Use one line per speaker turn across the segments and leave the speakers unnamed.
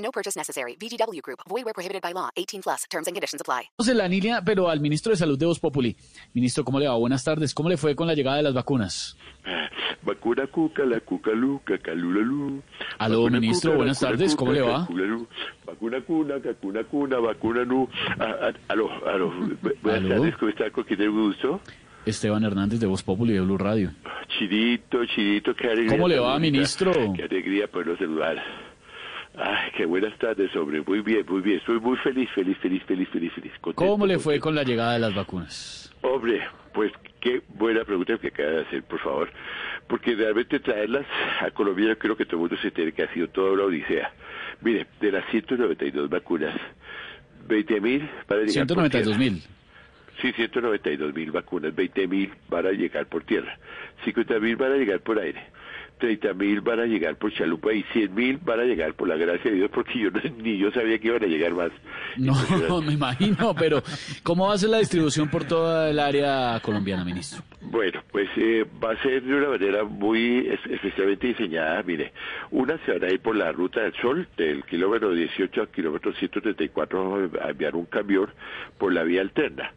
No purchase necessary. VGW Group. Void where prohibited by law. 18 plus. Terms and conditions apply.
la línea, pero al ministro de Salud de Voz Populi. Ministro, ¿cómo le va? Buenas tardes. ¿Cómo le fue con la llegada de las vacunas?
Vacuna cuca, la cuca luca, calulalu.
Aló,
Vacuna
ministro,
cuca,
buenas
vacuna
tardes, ¿cómo
cuca,
le va?
Vacuna cuna, cacuna cuna, vacuna nu. Ah, ah, aló, aló. Bu- Buenas
Aló.
tardes, ¿cómo está? ¿Con quién gusto?
Esteban Hernández de Voz Populi de Blue Radio.
Chirito, Chirito, qué alegría.
¿Cómo le va, ministro?
Qué alegría poderlo saludar. Ay, qué buenas tardes, hombre. Muy bien, muy bien. Estoy muy feliz, feliz, feliz, feliz, feliz, feliz. Contento,
¿Cómo le fue
contento.
con la llegada de las vacunas?
Hombre, pues qué buena pregunta que acaba de hacer, por favor. Porque realmente traerlas a Colombia yo creo que todo el mundo se entere que ha sido toda una odisea. Mire, de las 192 vacunas, 20 mil van a llegar por
192
tierra.
mil.
Sí, 192 mil vacunas, 20 mil van a llegar por tierra, 50 mil van a llegar por aire, 30 mil van a llegar por chalupa y 100 mil van a llegar por la gracia de Dios porque yo no- ni yo sabía que iban a llegar más.
No, me imagino, pero ¿cómo va a ser la distribución por toda el área colombiana, ministro?
Bueno, pues eh, va a ser de una manera muy es- especialmente diseñada. Mire, una se van a ir por la ruta del sol, del kilómetro 18 al kilómetro 134, vamos a enviar un camión por la vía alterna.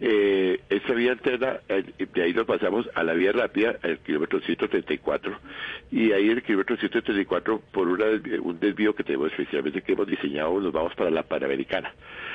Eh, esa vía alterna, eh, de ahí nos pasamos a la vía rápida, el kilómetro 134, y ahí el kilómetro 134, por una desvi- un desvío que tenemos especialmente que hemos diseñado, nos vamos para la Panamericana.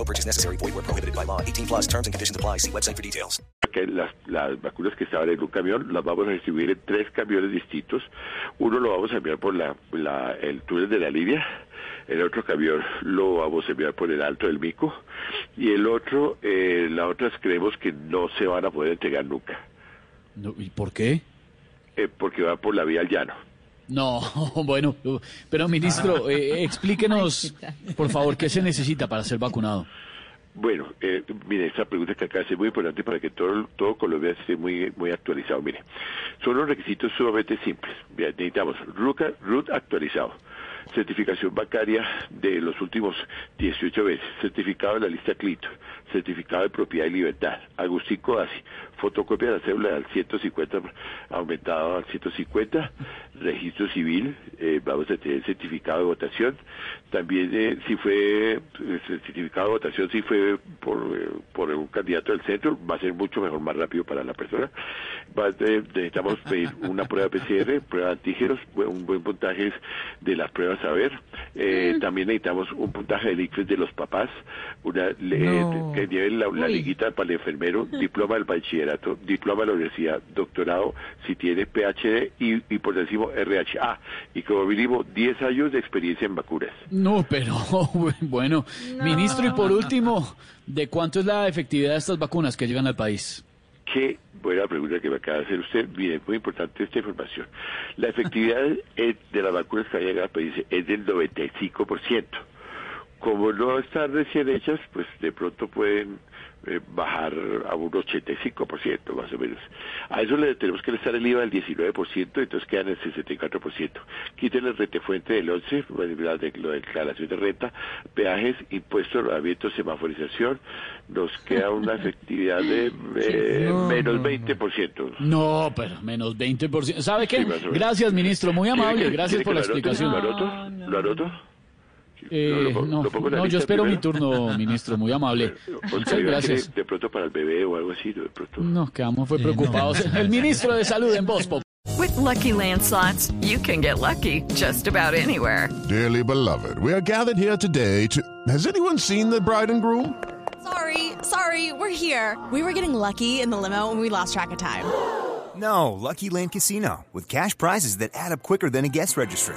No purchase necessary. Void where prohibited by law. 18 plus terms and conditions apply. See website for details.
que las, las vacunas que estaban en un camión las vamos a distribuir en tres camiones distintos. Uno lo vamos a enviar por la, la- el túnel de la línea, el otro camión lo vamos a enviar por el alto del mico y el otro, eh, las otras creemos que no se van a poder entregar nunca,
No, ¿Y por qué?
eh, porque va por la vía al llano.
No, bueno, pero ministro, eh, explíquenos, por favor, qué se necesita para ser vacunado.
Bueno, eh, mire, esta pregunta que acá es muy importante para que todo, todo Colombia esté muy, muy actualizado. Mire, son los requisitos sumamente simples. Necesitamos RUCA, RUT actualizado, certificación bancaria de los últimos 18 meses, certificado de la lista Clito, certificado de propiedad y libertad, Agustín Codazzi, fotocopia de la cédula al 150, aumentado al 150, registro civil, eh, vamos a tener certificado de votación, también eh, si fue eh, certificado de votación, si fue por, eh, por un candidato del centro, va a ser mucho mejor, más rápido para la persona. Va a tener- necesitamos pedir una prueba PCR, prueba de antígenos, un buen puntaje de las pruebas a ver. Eh, También necesitamos un puntaje de ICFES de los papás, una le- que lleven la, la liguita para el enfermero, diploma del bachillerato, diploma de la universidad, doctorado, si tiene PhD y, y por encima RHA. Y como mínimo 10 años de experiencia en vacunas.
No, pero bueno, ministro, y por último, ¿de cuánto es la efectividad de estas vacunas que llegan al país?
Qué buena pregunta que me acaba de hacer usted. Mire, muy importante esta información. La efectividad de las vacunas que llegan al país es del 95%. Como no están recién hechas, pues de pronto pueden eh, bajar a un 85% más o menos. A eso le tenemos que restar el IVA del 19%, entonces quedan el 64%. Quiten el retefuente del 11%, pues, la de, lo de declaración de renta, peajes, impuestos, rodamientos, semaforización, nos queda una efectividad de eh, menos 20%.
No, pero menos 20%. ¿Sabe qué?
Sí.
Gracias, ministro, muy
¿Quiere
amable.
que-
Gracias por la explicación.
¿Lo anoto? ¿Lo anoto?
Eh,
¿Lo- lo-
no,
lo pongo en la
no, yo
lista
espero mi turno, ministro, muy amable. Muchas gracias.
De pronto para el bebé o algo así, de pronto.
No, quedamos fue preocupados. El ministro de Salud en Voz Pop.
With Lucky Land slots, you can get lucky just about anywhere.
Dearly beloved, we are gathered here today to. Has anyone seen the bride and groom?
Sorry, sorry, we're here. We were getting lucky in the limo and we lost track of time.
No, Lucky Land Casino, with cash prizes that add up quicker than a guest registry.